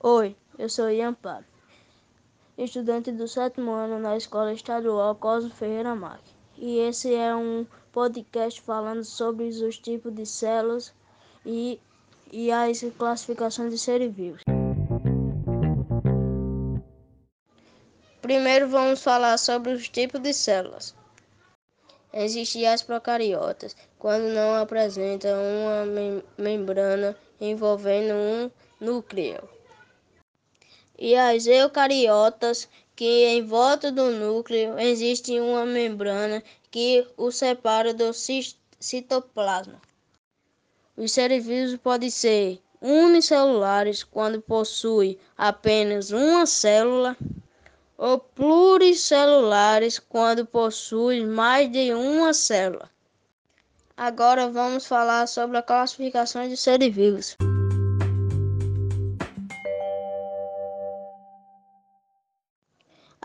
Eu sou Ian Paro, estudante do sétimo ano na Escola Estadual Cosmo Ferreira Marques. E esse é um podcast falando sobre os tipos de células e, e as classificações de seres vivos. Primeiro vamos falar sobre os tipos de células. Existem as procariotas, quando não apresentam uma mem membrana envolvendo um núcleo e as eucariotas, que em volta do núcleo existe uma membrana que o separa do citoplasma. Os seres vivos podem ser unicelulares quando possuem apenas uma célula ou pluricelulares quando possuem mais de uma célula. Agora vamos falar sobre a classificação de seres vivos.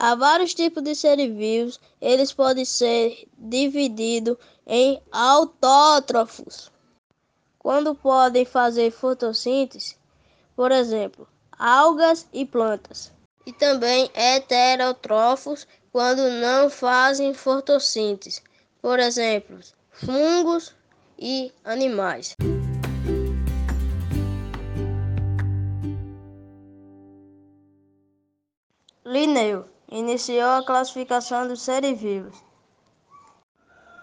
Há vários tipos de seres vivos, eles podem ser divididos em autótrofos, quando podem fazer fotossíntese, por exemplo, algas e plantas, e também heterótrofos, quando não fazem fotossíntese, por exemplo, fungos e animais. Linneu iniciou a classificação dos seres vivos.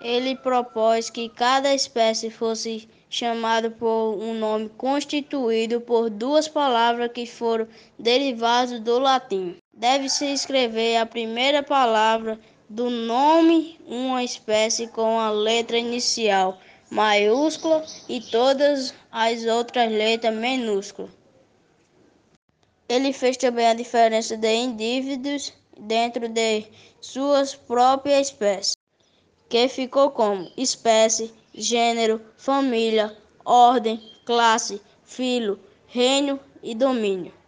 Ele propôs que cada espécie fosse chamada por um nome constituído por duas palavras que foram derivadas do latim. Deve-se escrever a primeira palavra do nome uma espécie com a letra inicial maiúscula e todas as outras letras minúsculas. Ele fez também a diferença de indivíduos dentro de suas próprias espécies, que ficou como espécie, gênero, família, ordem, classe, filo, reino e domínio.